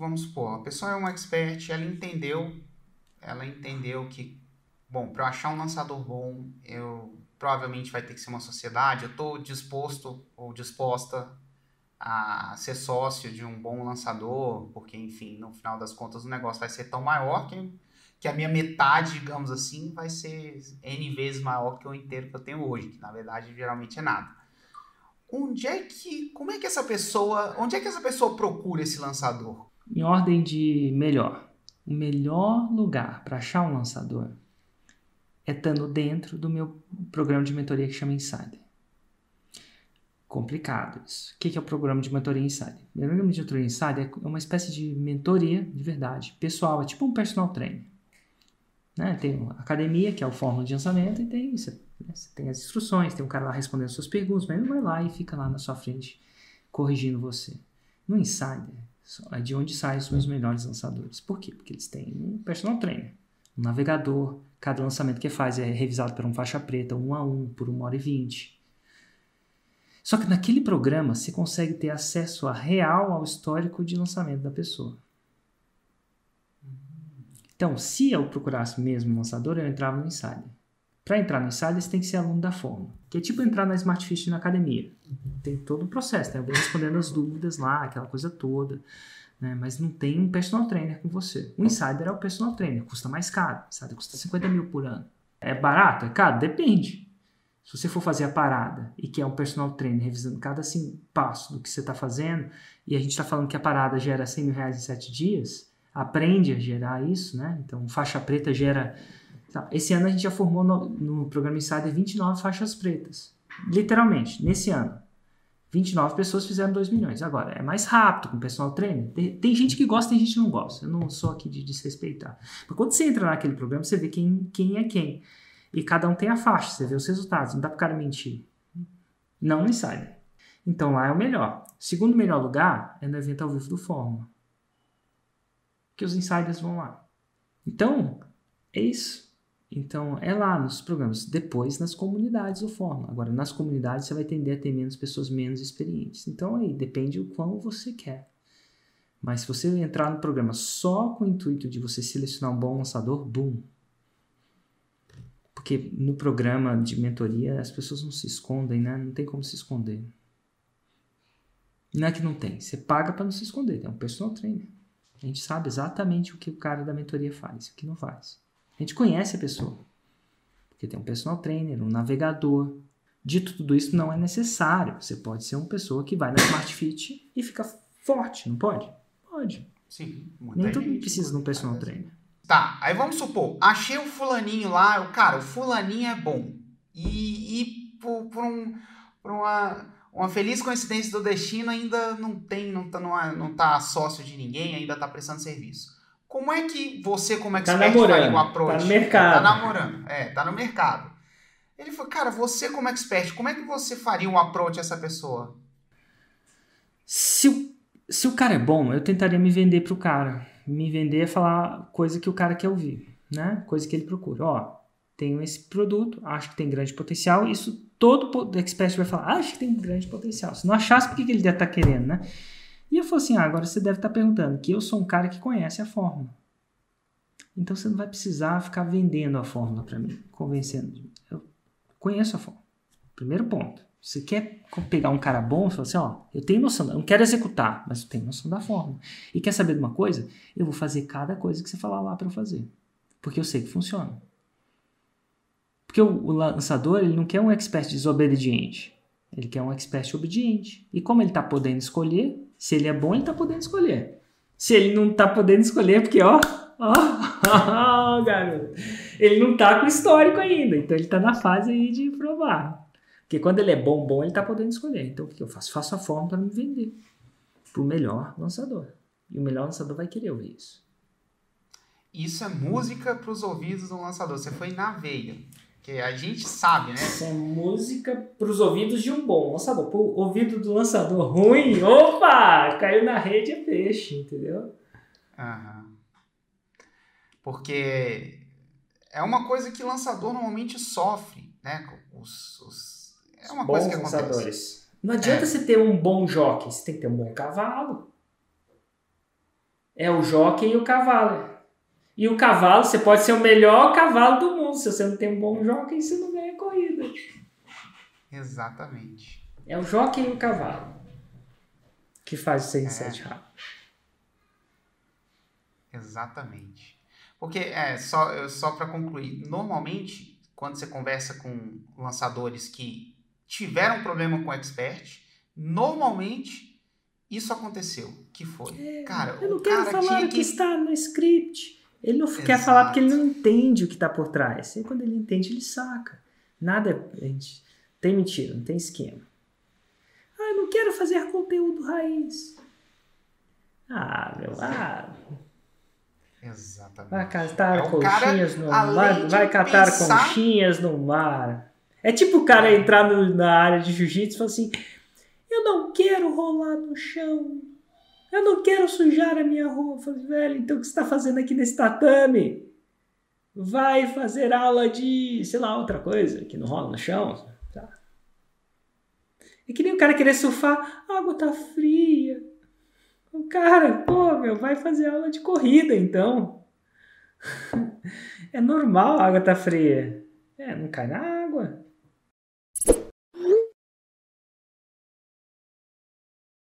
vamos supor, a pessoa é uma expert, ela entendeu, ela entendeu que, bom, para eu achar um lançador bom, eu provavelmente vai ter que ser uma sociedade, eu estou disposto ou disposta a ser sócio de um bom lançador, porque, enfim, no final das contas o negócio vai ser tão maior que, que a minha metade, digamos assim, vai ser N vezes maior que o inteiro que eu tenho hoje, que na verdade geralmente é nada. Onde é que, como é que essa pessoa, onde é que essa pessoa procura esse lançador? Em ordem de melhor. O melhor lugar para achar um lançador é estando dentro do meu programa de mentoria que chama Insider complicado isso. O que é o programa de mentoria Insider? O programa de mentoria Insider é uma espécie de mentoria de verdade, pessoal, é tipo um personal trainer. Né? Tem a academia, que é o fórmula de lançamento, e tem, você, né? você tem as instruções, tem um cara lá respondendo suas perguntas, mas ele vai lá e fica lá na sua frente corrigindo você. No Insider, é de onde saem os meus melhores lançadores. Por quê? Porque eles têm um personal trainer, um navegador, cada lançamento que faz é revisado por um faixa preta, um a um, por uma hora e vinte só que naquele programa você consegue ter acesso a real ao histórico de lançamento da pessoa. Então, se eu procurasse mesmo um lançador, eu entrava no Insider. Para entrar no Insider, você tem que ser aluno da forma, que é tipo entrar na Smartfish na academia. Tem todo o processo, eu vou respondendo as dúvidas lá, aquela coisa toda, né? mas não tem um personal trainer com você. O Insider é o personal trainer, custa mais caro. O Insider custa 50 mil por ano. É barato? É caro? Depende. Se você for fazer a parada e que é um personal trainer revisando cada assim, passo do que você está fazendo, e a gente está falando que a parada gera 100 mil reais em 7 dias, aprende a gerar isso, né? Então, faixa preta gera. Tá, esse ano a gente já formou no, no programa Insider 29 faixas pretas. Literalmente, nesse ano. 29 pessoas fizeram 2 milhões. Agora, é mais rápido com o personal trainer. Tem, gente que gosta, tem gente que não gosta. Eu não sou aqui de desrespeitar. Mas quando você entra naquele programa, você vê quem, quem é quem. E cada um tem a faixa, você vê os resultados, não dá para o cara mentir. Não no Insider. Então lá é o melhor. Segundo melhor lugar é no evento ao vivo do Fórmula. Que os insiders vão lá. Então, é isso. Então, é lá nos programas. Depois, nas comunidades do Fórmula. Agora, nas comunidades, você vai tender a ter menos pessoas menos experientes. Então, aí, depende do quão você quer. Mas se você entrar no programa só com o intuito de você selecionar um bom lançador, boom, porque no programa de mentoria as pessoas não se escondem, né? Não tem como se esconder. Não é que não tem, você paga para não se esconder, é um personal trainer. A gente sabe exatamente o que o cara da mentoria faz e o que não faz. A gente conhece a pessoa. Porque tem um personal trainer, um navegador. Dito tudo isso, não é necessário. Você pode ser uma pessoa que vai na Smart Fit e fica forte, não pode? Pode. Sim. Nem todo mundo precisa de um personal trainer. Tá, aí vamos supor, achei o fulaninho lá, eu, cara, o fulaninho é bom. E, e por, por, um, por uma, uma feliz coincidência do destino ainda não tem, não tá, não, não tá sócio de ninguém, ainda tá prestando serviço. Como é que você, como expert, tá namorando, faria um approach? Tá no mercado. Tá namorando, é, tá no mercado. Ele falou, cara, você como expert, como é que você faria um approach a essa pessoa? Se o, se o cara é bom, eu tentaria me vender pro cara me vender é falar coisa que o cara quer ouvir, né? Coisa que ele procura. Ó, tenho esse produto, acho que tem grande potencial. Isso todo expert vai falar, acho que tem grande potencial. Se não achasse, por que, ele deve estar tá querendo, né? E eu falei assim, ah, agora você deve estar tá perguntando que eu sou um cara que conhece a fórmula. Então você não vai precisar ficar vendendo a fórmula para mim, convencendo. Eu conheço a fórmula. Primeiro ponto. Você quer pegar um cara bom e falar assim, ó, eu tenho noção, eu não quero executar, mas eu tenho noção da forma. E quer saber de uma coisa? Eu vou fazer cada coisa que você falar lá para eu fazer. Porque eu sei que funciona. Porque o, lançador, ele não quer um expert desobediente. Ele quer um expert obediente. E como ele tá podendo escolher, se ele é bom, ele tá podendo escolher. Se ele não tá podendo escolher, é porque, ó, ó, ó, garoto, ele não tá com histórico ainda. Então ele tá na fase aí de provar. Porque quando ele é bom, bom, ele está podendo escolher. Então o que eu faço? Faço a forma para me vender para o melhor lançador. E o melhor lançador vai querer ouvir isso. Isso é música para os ouvidos do lançador. Você foi na veia. Que a gente sabe, né? Isso é música para os ouvidos de um bom lançador. O ouvido do lançador ruim, opa! Caiu na rede é peixe, entendeu? Uhum. Porque é uma coisa que lançador normalmente sofre, né? Os, os é uma coisa que acontece. Não adianta é. você ter um bom jockey, você tem que ter um bom cavalo. É o jockey e o cavalo. E o cavalo, você pode ser o melhor cavalo do mundo. Se você não tem um bom jockey, você não ganha corrida. Exatamente. É o jockey e o cavalo que faz o 6 É. 7 rápido. Exatamente. Porque, é, só, só para concluir, normalmente, quando você conversa com lançadores que tiveram problema com o expert, normalmente isso aconteceu. Que foi? cara, Eu não quero falar tinha que que. está no script. Ele não quer Exato. falar porque ele não entende o que está por trás. E quando ele entende, ele saca. Nada é. Tem mentira, não tem esquema. Ah, eu não quero fazer conteúdo raiz. Ah, meu. Ah, Exatamente. vai catar É o cara, conchinhas no mar. Vai catar pensar- conchinhas no mar. É tipo o cara entrar no- na área de jiu-jitsu e falar assim: Eu não quero rolar no chão. Eu não quero sujar a minha roupa. Falei, velho, então o que você está fazendo aqui nesse tatame? Vai fazer aula de, sei lá, outra coisa que não rola no chão. Tá. É que nem o cara querer surfar, a água tá fria. O cara, pô, meu, vai fazer aula de corrida então. É normal a água tá fria. É, não cai na água.